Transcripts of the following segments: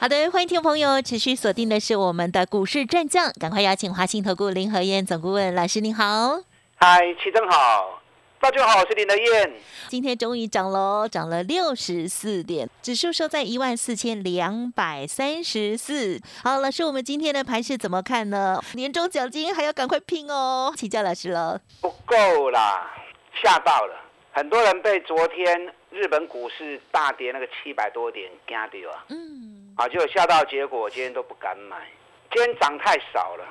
好的，欢迎听众朋友持续锁定的是我们的股市战将，赶快邀请华信投顾林和燕总顾问老师，您好。嗨，齐正好，大家好，我是林德燕。今天终于涨喽，涨了六十四点，指数收在一万四千两百三十四。好，老师，我们今天的盘是怎么看呢？年终奖金还要赶快拼哦，请教老师了。不够啦，吓到了，很多人被昨天日本股市大跌那个七百多点惊掉啊。嗯。啊，结果吓到，结果今天都不敢买。今天涨太少了，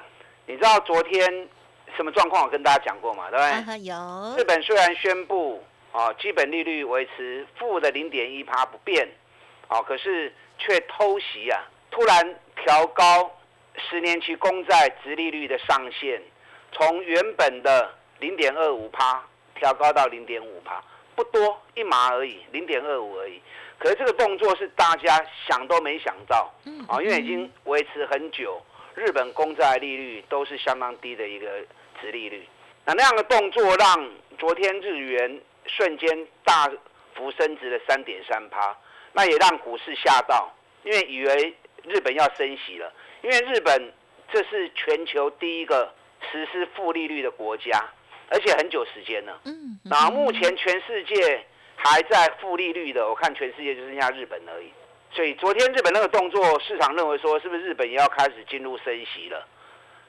你知道昨天？什么状况？我跟大家讲过嘛，对不对？有。日本虽然宣布啊，基本利率维持负的零点一趴不变，啊，可是却偷袭啊，突然调高十年期公债直利率的上限，从原本的零点二五趴调高到零点五趴，不多一码而已，零点二五而已。可是这个动作是大家想都没想到，啊，因为已经维持很久。日本公债利率都是相当低的一个值利率，那那样的动作让昨天日元瞬间大幅升值了三点三趴，那也让股市吓到，因为以为日本要升息了，因为日本这是全球第一个实施负利率的国家，而且很久时间了。嗯，那目前全世界还在负利率的，我看全世界就剩下日本而已。所以昨天日本那个动作，市场认为说是不是日本也要开始进入升息了？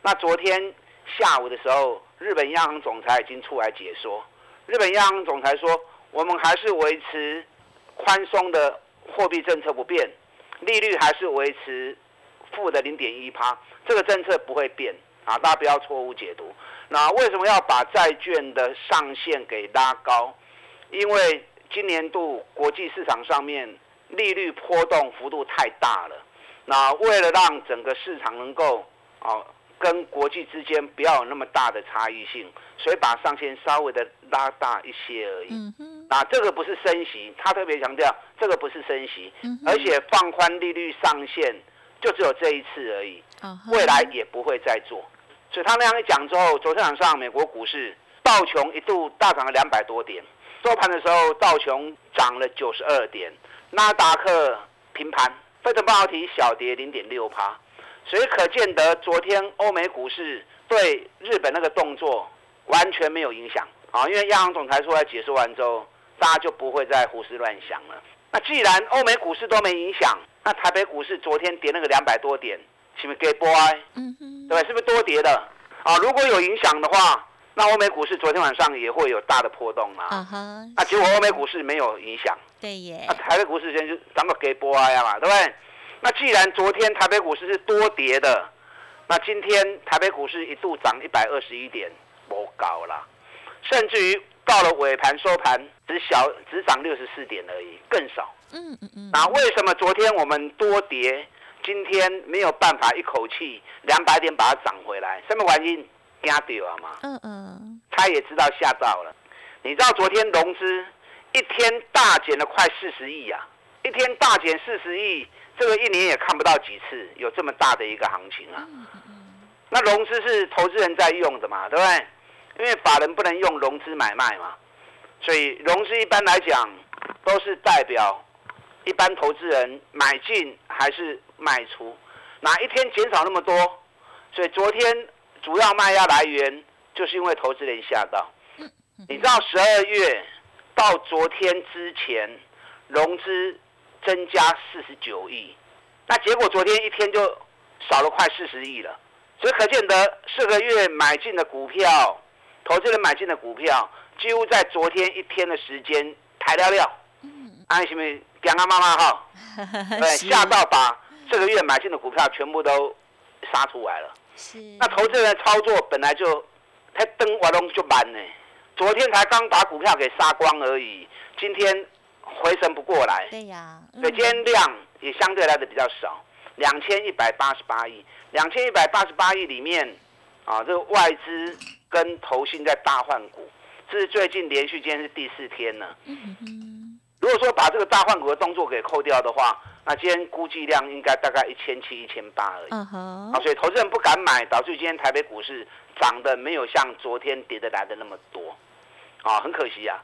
那昨天下午的时候，日本央行总裁已经出来解说，日本央行总裁说，我们还是维持宽松的货币政策不变，利率还是维持负的零点一趴，这个政策不会变啊，大家不要错误解读。那为什么要把债券的上限给拉高？因为今年度国际市场上面。利率波动幅度太大了，那为了让整个市场能够啊跟国际之间不要有那么大的差异性，所以把上限稍微的拉大一些而已。嗯那这个不是升息，他特别强调这个不是升息，而且放宽利率上限就只有这一次而已，未来也不会再做。所以他那样一讲之后，昨天晚上美国股市道琼一度大涨了两百多点，收盘的时候道琼涨了九十二点。纳达克平盘，费城半导体小跌零点六趴，所以可见得昨天欧美股市对日本那个动作完全没有影响啊！因为央行总裁出来解释完之后，大家就不会再胡思乱想了。那既然欧美股市都没影响，那台北股市昨天跌那个两百多点，是不是给波哀？嗯哼，对，是不是多跌的？啊，如果有影响的话。那欧美股市昨天晚上也会有大的波动嘛？啊哈。那结果欧美股市没有影响。对耶。那台北股市今天就涨个给波啊嘛，对不对？那既然昨天台北股市是多跌的，那今天台北股市一度涨一百二十一点，不高啦。甚至于到了尾盘收盘，只小只涨六十四点而已，更少。嗯嗯嗯。那为什么昨天我们多跌，今天没有办法一口气两百点把它涨回来？什么原因？惊掉嘛？嗯嗯，他也知道吓到了。你知道昨天融资一天大减了快四十亿啊！一天大减四十亿，这个一年也看不到几次有这么大的一个行情啊。那融资是投资人在用的嘛，对不对？因为法人不能用融资买卖嘛，所以融资一般来讲都是代表一般投资人买进还是卖出。哪一天减少那么多？所以昨天。主要卖压来源就是因为投资人吓到，你知道十二月到昨天之前融资增加四十九亿，那结果昨天一天就少了快四十亿了，所以可见得四个月买进的股票，投资人买进的股票几乎在昨天一天的时间抬了了，安什么？讲啊妈妈哈，对，吓到把这个月买进的股票全部都杀出来了。那投资人操作本来就，他登瓦隆就慢呢。昨天才刚把股票给杀光而已，今天回神不过来。对呀，所以今天量也相对来的比较少，两千一百八十八亿。两千一百八十八亿里面，啊，这个外资跟投信在大换股，这是最近连续今天是第四天了。如果说把这个大换股的动作给扣掉的话，那今天估计量应该大概一千七、一千八而已。啊，所以投资人不敢买，导致今天台北股市涨的没有像昨天跌的来的那么多，啊，很可惜啊。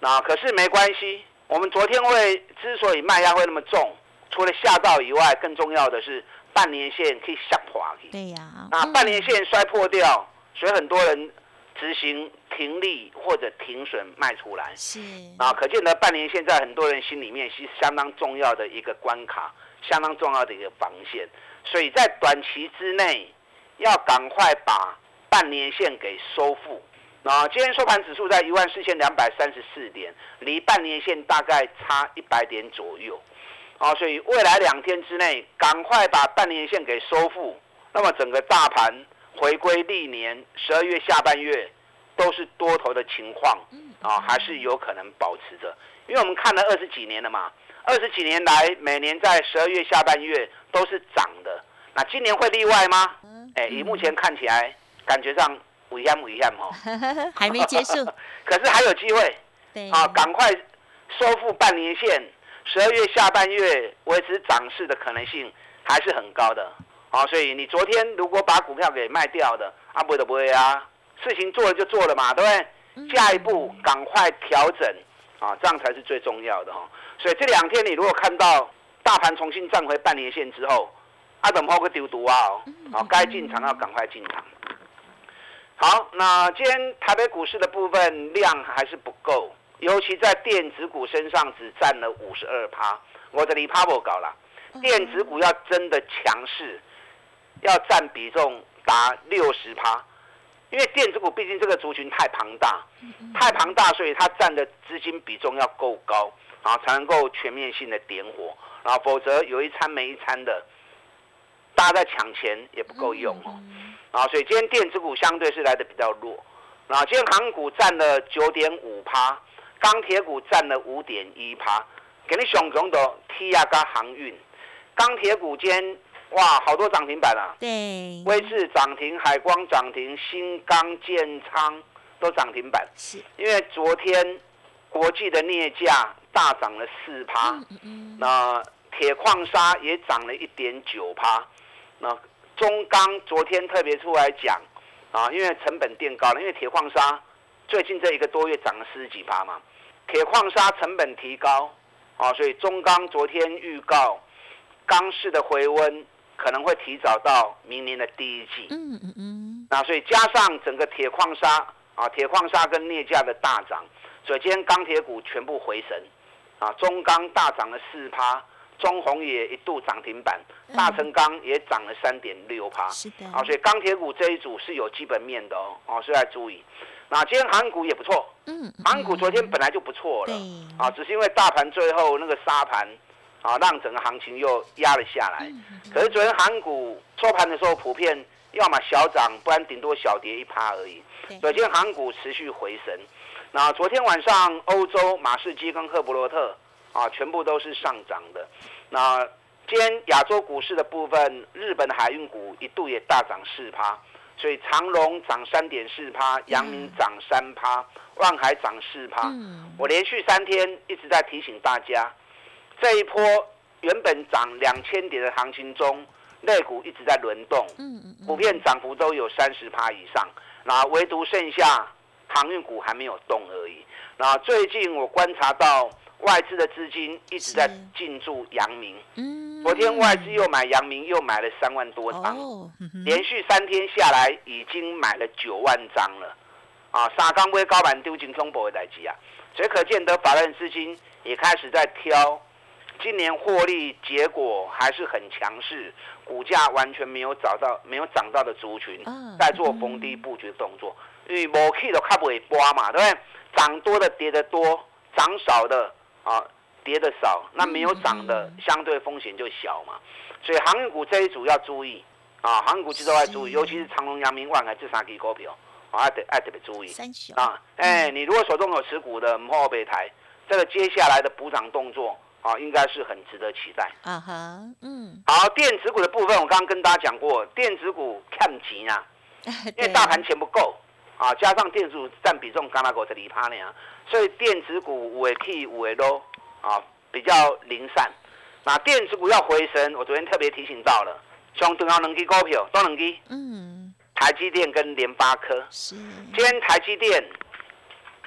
那可是没关系，我们昨天会之所以卖压会那么重，除了吓到以外，更重要的是半年线可以下滑。对呀。那半年线摔破掉，所以很多人。执行停利或者停损卖出来，是啊，可见呢半年线在很多人心里面是相当重要的一个关卡，相当重要的一个防线，所以在短期之内要赶快把半年线给收复。那今天收盘指数在一万四千两百三十四点，离半年线大概差一百点左右，啊，所以未来两天之内赶快把半年线给收复，那么整个大盘。回归历年十二月下半月都是多头的情况啊，还是有可能保持着，因为我们看了二十几年了嘛，二十几年来每年在十二月下半月都是涨的，那今年会例外吗？哎，以目前看起来，感觉上危险危险哦，还没结束，可是还有机会，啊，赶快收复半年线，十二月下半月维持涨势的可能性还是很高的。好，所以你昨天如果把股票给卖掉的，啊，不会的不会啊，事情做了就做了嘛，对不对？下一步赶快调整，啊，这样才是最重要的哈。所以这两天你如果看到大盘重新站回半年线之后，啊，等抛个丢毒啊，好，该进场要赶快进场。好，那今天台北股市的部分量还是不够，尤其在电子股身上只占了五十二趴，我的里趴不搞了，电子股要真的强势。要占比重达六十趴，因为电子股毕竟这个族群太庞大，太庞大，所以它占的资金比重要够高啊，才能够全面性的点火啊，否则有一餐没一餐的，大家在抢钱也不够用哦啊，所以今天电子股相对是来的比较弱啊，今天航股占了九点五趴，钢铁股占了五点一趴，给你熊熊的 T 亚跟航运，钢铁股间。哇，好多涨停板啊！对，威视涨停，海光涨停，新钢建仓都涨停板。是，因为昨天国际的镍价大涨了四趴，那铁矿砂也涨了一点九趴。那中钢昨天特别出来讲啊，因为成本垫高了，因为铁矿砂最近这一个多月涨了四十几趴嘛，铁矿砂成本提高啊，所以中钢昨天预告钢市的回温。可能会提早到明年的第一季。嗯嗯嗯。那所以加上整个铁矿砂啊，铁矿砂跟镍价的大涨，所以今天钢铁股全部回神。啊，中钢大涨了四趴，中红也一度涨停板，大成钢也涨了三点六趴。是的。啊，所以钢铁股这一组是有基本面的哦，哦，所以要注意。那今天韩股也不错。嗯。韩股昨天本来就不错了。啊，只是因为大盘最后那个沙盘。啊，让整个行情又压了下来。可是昨天韩股收盘的时候，普遍要么小涨，不然顶多小跌一趴而已。所以今天韩股持续回升。那昨天晚上欧洲马士基跟赫伯罗特啊，全部都是上涨的。那今天亚洲股市的部分，日本的海运股一度也大涨四趴，所以长隆涨三点四趴，阳明涨三趴，万海涨四趴。我连续三天一直在提醒大家。这一波原本涨两千点的行情中，类股一直在轮动，普遍涨幅都有三十趴以上，那唯独剩下航运股还没有动而已。那最近我观察到外资的资金一直在进驻阳明，昨天外资又买阳明，又买了三万多张，连续三天下来已经买了九万张了。啊，沙钢威高板丢进中博的代机啊，所以可见得法人资金也开始在挑。今年获利结果还是很强势，股价完全没有找到没有涨到的族群，在做逢低布局的动作。因为某 K 都看不会波嘛，对不对？涨多的跌的多，涨少的啊跌的少，那没有涨的相对风险就小嘛。所以航运股这一组要注意啊，航运股其实都要注意，尤其是长隆、阳明、万海这三支股票，啊得爱特别注意啊。哎，你如果手中有持股的，莫备台，这个接下来的补涨动作。啊，应该是很值得期待。啊哈，嗯。好，电子股的部分，我刚刚跟大家讲过，电子股看急啊，因为大盘钱不够啊，加上电子股占比重刚那个才离趴呢，所以电子股尾 K 尾都啊比较零散。那电子股要回升，我昨天特别提醒到了，像重要两支股票，都两支，嗯，台积电跟联发科。是。今天台积电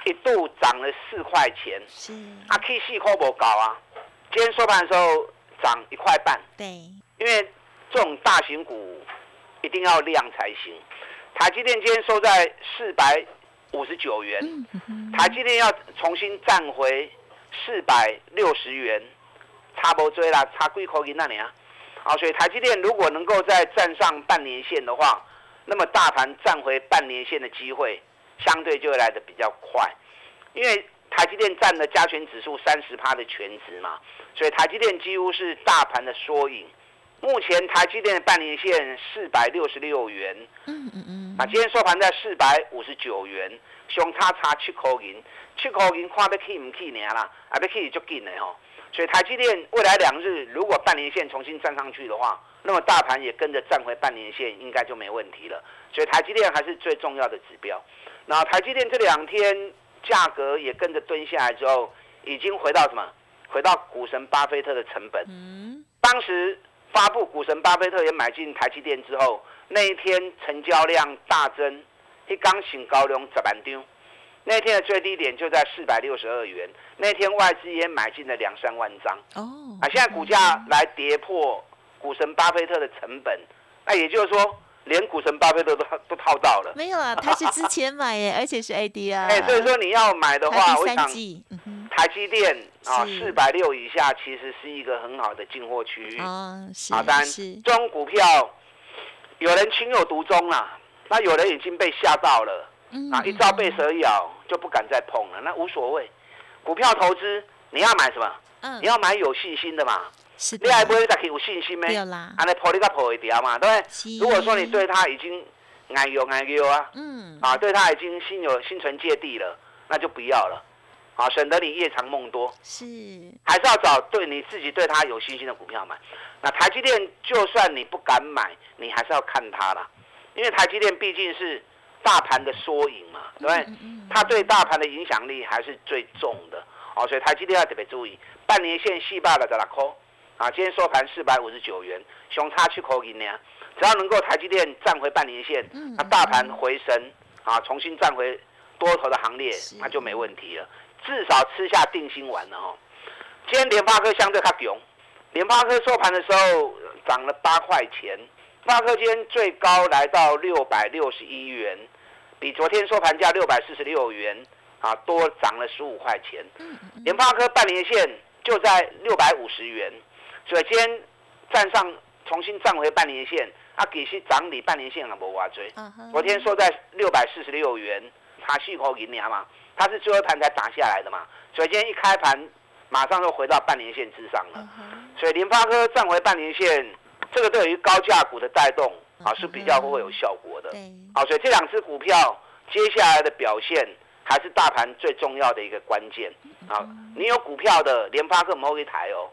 一度涨了四块钱。是。啊，K 四块不高啊。今天收盘的时候涨一块半。对。因为这种大型股一定要量才行。台积电今天收在四百五十九元，台积电要重新站回四百六十元，差不追啦，差几块银那里啊？好，所以台积电如果能够再站上半年线的话，那么大盘站回半年线的机会相对就会来的比较快，因为台积电占了加权指数三十趴的全值嘛，所以台积电几乎是大盘的缩影。目前台积电的半年线四百六十六元，嗯嗯嗯，啊，今天收盘在四百五十九元，相差差七块银，七块银看得起唔起呢啦，啊，要起就紧的吼。所以台积电未来两日如果半年线重新站上去的话，那么大盘也跟着站回半年线，应该就没问题了。所以台积电还是最重要的指标。那台积电这两天价格也跟着蹲下来之后，已经回到什么？回到股神巴菲特的成本。嗯，当时。发布股神巴菲特也买进台积电之后，那一天成交量大增，一刚醒高粱十万张，那天的最低点就在四百六十二元，那天外资也买进了两三万张。哦，啊，现在股价来跌破股神巴菲特的成本，那也就是说，连股神巴菲特都都套到了。没有啊，他是之前买耶，而且是 AD 啊。哎，所以说你要买的话，我想。台积电啊，四百六以下其实是一个很好的进货区域。啊，是。啊，当然，这种股票有人情有独钟啦，那有人已经被吓到了，啊，一朝被蛇咬就不敢再碰了，那无所谓。股票投资你要买什么？嗯，你要买有信心的嘛。是。你还不会再有信心咩？安尼破你个破一条嘛，对不对？如果说你对他已经爱有爱有啊，嗯，啊，对他已经心有心存芥蒂了，那就不要了。啊，省得你夜长梦多，是，还是要找对你自己对他有信心的股票买。那台积电，就算你不敢买，你还是要看它啦，因为台积电毕竟是大盘的缩影嘛，对不对？它对大盘的影响力还是最重的。哦，所以台积电要特别注意，半年线细霸了在哪扣？啊，今天收盘四百五十九元，熊差去口银呢？只要能够台积电站回半年线，那大盘回升，啊，重新站回多头的行列，那就没问题了。至少吃下定心丸了哈。今天联发科相对较强，联发科收盘的时候涨了八块钱，联发科今天最高来到六百六十一元，比昨天收盘价六百四十六元啊多涨了十五块钱。联发科半年线就在六百五十元，所以今天站上重新站回半年线，啊，其实涨你半年线也无话追。昨天收在六百四十六元，差四块银两嘛。它是最后盘才打下来的嘛，所以今天一开盘，马上就回到半年线之上了。所以联发科站回半年线，这个对于高价股的带动啊是比较会有效果的。好，所以这两只股票接下来的表现还是大盘最重要的一个关键。啊，你有股票的联发科某一台哦，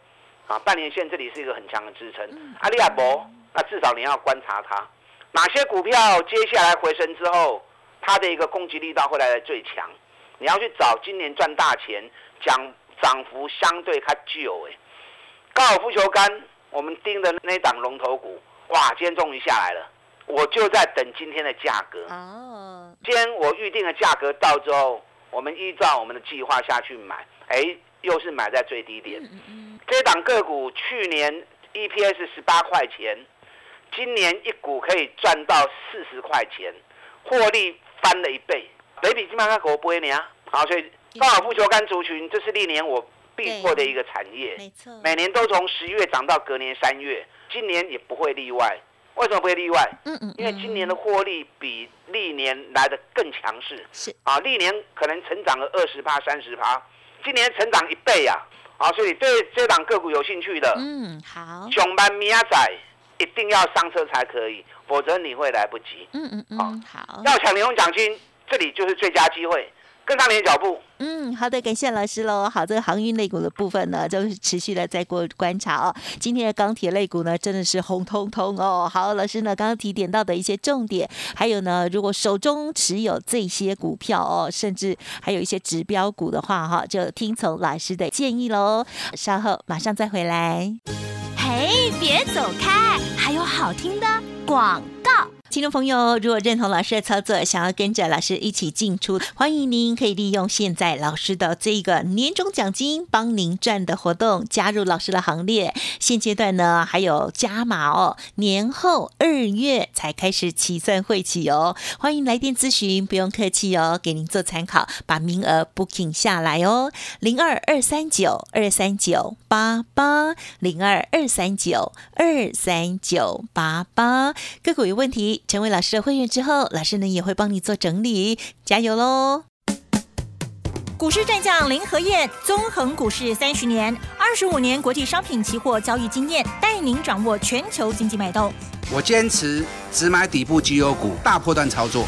啊，半年线这里是一个很强的支撑。阿里亚博，那至少你要观察它，哪些股票接下来回升之后，它的一个攻击力道会来的最强。你要去找今年赚大钱、讲涨幅相对较久哎，高尔夫球杆，我们盯的那档龙头股，哇，今天终于下来了，我就在等今天的价格。哦，今天我预定的价格到之后，我们依照我们的计划下去买，哎，又是买在最低点。这档个股去年 EPS 十八块钱，今年一股可以赚到四十块钱，获利翻了一倍。北比基本上给我播你啊，好，所以高尔夫球杆族群，这是历年我必做的一个产业，没错，每年都从十月涨到隔年三月，今年也不会例外。为什么不会例外？嗯嗯，因为今年的获利比历年来的更强势，是啊，历年可能成长了二十趴、三十趴，今年成长一倍啊，啊，所以对这档个股有兴趣的，嗯，好，熊班米亚仔一定要上车才可以，否则你会来不及。嗯嗯嗯，好，要抢年终奖金。这里就是最佳机会，跟上你的脚步。嗯，好的，感谢老师喽。好，这个航运类股的部分呢，就是持续的在过观察哦。今天的钢铁类股呢，真的是红彤彤哦。好，老师呢刚刚提点到的一些重点，还有呢，如果手中持有这些股票哦，甚至还有一些指标股的话哈，就听从老师的建议喽。稍后马上再回来。嘿，别走开，还有好听的广告。听众朋友，如果认同老师的操作，想要跟着老师一起进出，欢迎您可以利用现在老师的这个年终奖金帮您赚的活动，加入老师的行列。现阶段呢，还有加码哦，年后二月才开始起算会起哦。欢迎来电咨询，不用客气哦，给您做参考，把名额 booking 下来哦。零二二三九二三九八八零二二三九二三九八八，个股有问题。成为老师的会员之后，老师呢也会帮你做整理，加油喽！股市战将林和燕，纵横股市三十年，二十五年国际商品期货交易经验，带您掌握全球经济脉动。我坚持只买底部绩优股，大波段操作。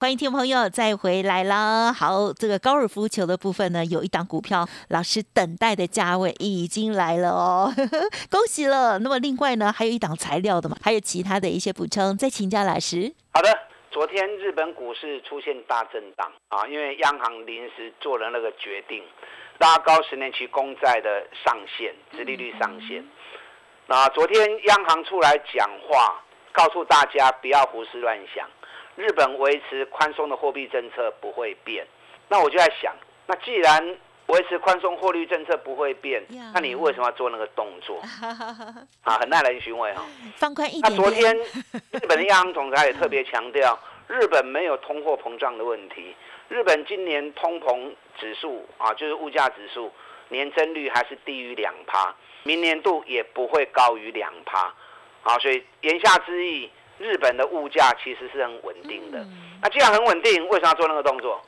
欢迎听众朋友再回来啦！好，这个高尔夫球的部分呢，有一档股票，老师等待的价位已经来了哦，恭喜了。那么另外呢，还有一档材料的嘛，还有其他的一些补充，再请教老师。好的，昨天日本股市出现大震荡啊，因为央行临时做了那个决定，拉高十年期公债的上限，殖利率上限。那昨天央行出来讲话，告诉大家不要胡思乱想。日本维持宽松的货币政策不会变，那我就在想，那既然维持宽松货币政策不会变，那你为什么要做那个动作？啊，很耐人寻味哈。放宽一点。那昨天日本的央行总裁也特别强调，日本没有通货膨胀的问题，日本今年通膨指数啊，就是物价指数年增率还是低于两趴，明年度也不会高于两趴，啊，所以言下之意。日本的物价其实是很稳定的，那既然很稳定，为什么要做那个动作？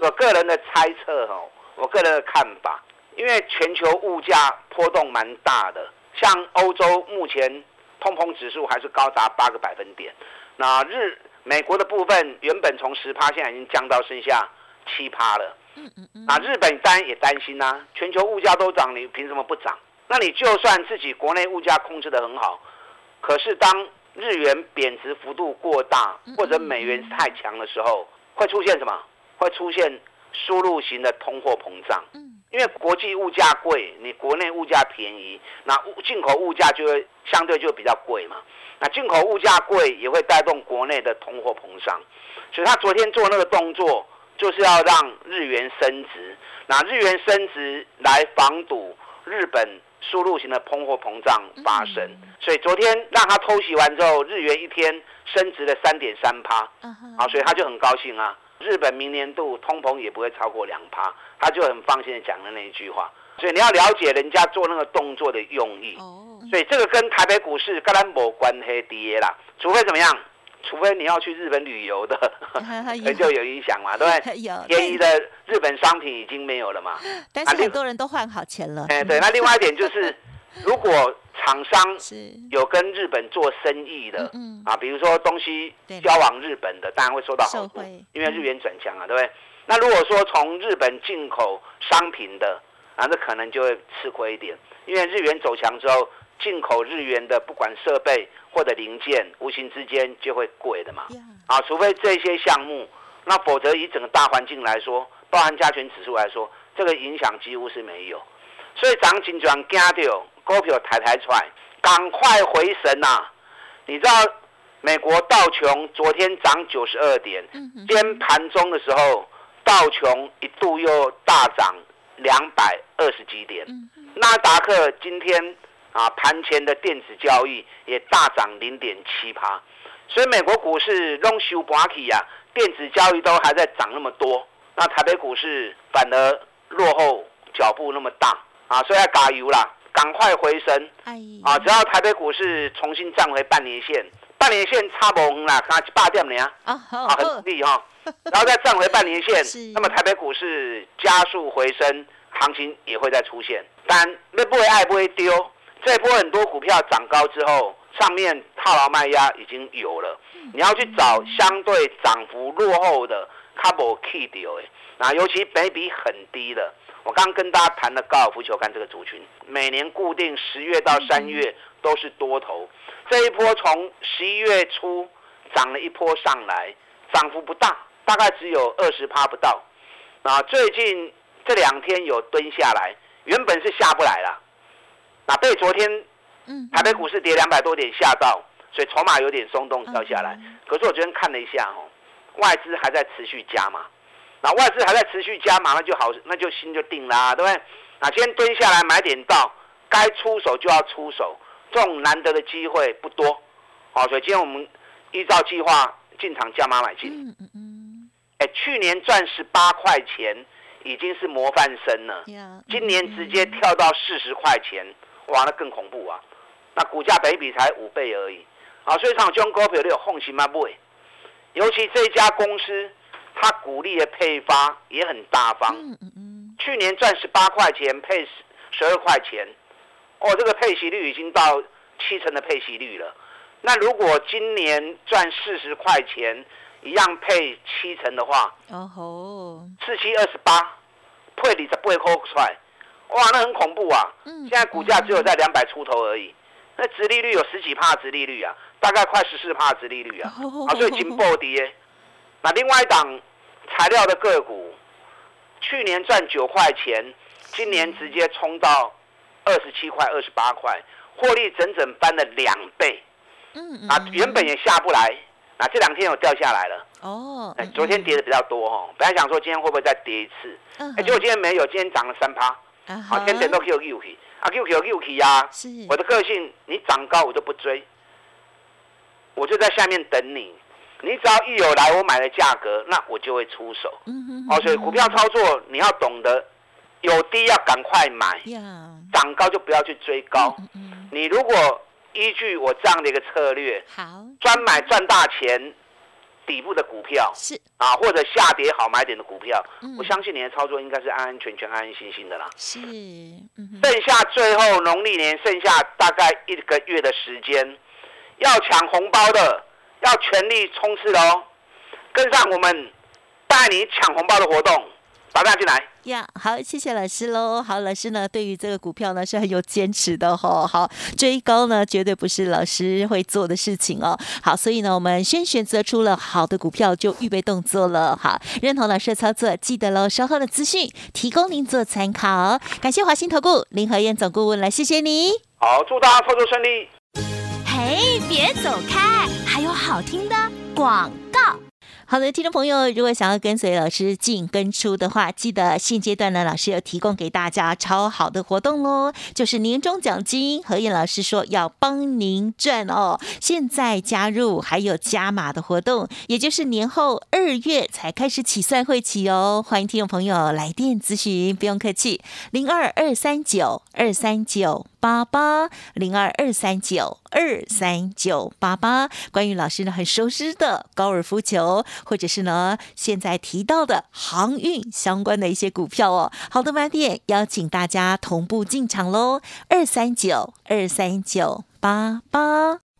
我个人的猜测哦，我个人的看法，因为全球物价波动蛮大的，像欧洲目前通膨指数还是高达八个百分点，那日美国的部分原本从十趴，现在已经降到剩下七趴了。那日本当然也担心呐，全球物价都涨，你凭什么不涨？那你就算自己国内物价控制的很好，可是当日元贬值幅度过大，或者美元太强的时候，会出现什么？会出现输入型的通货膨胀。因为国际物价贵，你国内物价便宜，那进口物价就会相对就比较贵嘛。那进口物价贵也会带动国内的通货膨胀，所以他昨天做那个动作，就是要让日元升值，那日元升值来防堵日本。输入型的通货膨胀发生，所以昨天让他偷袭完之后，日元一天升值了三点三趴，啊，所以他就很高兴啊。日本明年度通膨也不会超过两趴，他就很放心的讲了那一句话。所以你要了解人家做那个动作的用意，所以这个跟台北股市跟咱没关系跌啦，除非怎么样？除非你要去日本旅游的，就有影响嘛，对不对？有便宜的日本商品已经没有了嘛。但是很多人都换好钱了。哎，对。那另外一点就是，如果厂商有跟日本做生意的，嗯啊，比如说东西交往日本的，当然会受到好处，因为日元转强啊，对不对？那如果说从日本进口商品的，啊，那可能就会吃亏一点，因为日元走强之后。进口日元的不管设备或者零件，无形之间就会贵的嘛。啊，除非这些项目，那否则以整个大环境来说，包含加权指数来说，这个影响几乎是没有。所以涨紧转惊掉，股票抬抬出来，赶快回神呐！你知道美国道琼昨天涨九十二点，今天盘中的时候，道琼一度又大涨两百二十几点，纳达克今天。啊，盘前的电子交易也大涨零点七趴，所以美国股市 b a k i 呀，电子交易都还在涨那么多，那台北股市反而落后脚步那么大啊，所以要加油啦，赶快回升！啊，只要台北股市重新站回半年线，半年线差不远啦，差一百点呢，啊，啊，很努力哈。然后再站回半年线，那么台北股市加速回升，行情也会再出现。但那不会爱不会丢，这波很多股票涨高之后，上面套牢卖压已经有了，你要去找相对涨幅落后的 couple 哎，那尤其北比很低的。我刚跟大家谈的高尔夫球杆这个族群，每年固定十月到三月都是多头，这一波从十一月初涨了一波上来，涨幅不大，大概只有二十趴不到。啊，最近这两天有蹲下来，原本是下不来了，那被昨天嗯，台北股市跌两百多点吓到，所以筹码有点松动掉下来。可是我昨天看了一下哦，外资还在持续加码，那外资还在持续加码，那就好，那就心就定啦、对不对？那今天蹲下来买点到，该出手就要出手，这种难得的机会不多，好，所以今天我们依照计划进场加码买进。嗯嗯嗯，哎，去年赚十八块钱已经是模范生了，今年直接跳到四十块钱，哇，那更恐怖啊！那股价北比才五倍而已，啊，所以像这种股票你有放心吗？不会，尤其这家公司，它股利的配发也很大方，嗯嗯嗯，去年赚十八块钱，配十二块钱，哦，这个配息率已经到七成的配息率了。那如果今年赚四十块钱，一样配七成的话，哦吼，四七二十八，配你十八块出来，哇，那很恐怖啊！嗯，现在股价只有在两百出头而已，那殖利率有十几帕殖利率啊，大概快十四帕殖利率啊，哦啊，所以金暴跌。那另外一档材料的个股，去年赚九块钱，今年直接冲到二十七块、二十八块，获利整整翻了两倍。嗯嗯，啊，原本也下不来，那这两天有掉下来了。哦，哎，昨天跌的比较多哦，本来想说今天会不会再跌一次，嗯，哎，结果今天没有，今天涨了三趴，啊好，天天都 Q Q 去，啊 Q Q Q 去呀。是，我的个性，你涨高我就不追，我就在下面等你，你只要一有来我买的价格，那我就会出手。嗯哼，哦，所以股票操作你要懂得，有低要赶快买，呀，涨高就不要去追高。嗯嗯，你如果依据我这样的一个策略，好，专买赚大钱底部的股票是，啊，或者下跌好买点的股票，嗯我相信你的操作应该是安安全全、安安心心的啦。是，嗯，剩下最后农历年剩下大概一个月的时间，要抢红包的要全力冲刺哦！跟上我们带你抢红包的活动，打电话进来。呀，好，谢谢老师喽。好，老师呢，对于这个股票呢是很有坚持的哈、好，追高呢绝对不是老师会做的事情哦。好，所以呢，我们先选择出了好的股票，就预备动作了。好，认同老师的操作，记得喽。稍后的资讯提供您做参考。感谢华兴投顾林和燕总顾问来，谢谢你。好，祝大家操作顺利。嘿，别走开，还有好听的广告。好的，听众朋友，如果想要跟随老师进跟出的话，记得现阶段呢，老师有提供给大家超好的活动喽，就是年终奖金。何燕老师说要帮您赚哦，现在加入还有加码的活动，也就是年后二月才开始起算会起哦。欢迎听众朋友来电咨询，不用客气，零二二三九二三九。八八零二二三九二三九八八，关于老师呢很熟悉的高尔夫球，或者是呢现在提到的航运相关的一些股票哦，好的晚点邀请大家同步进场喽，二三九二三九八八。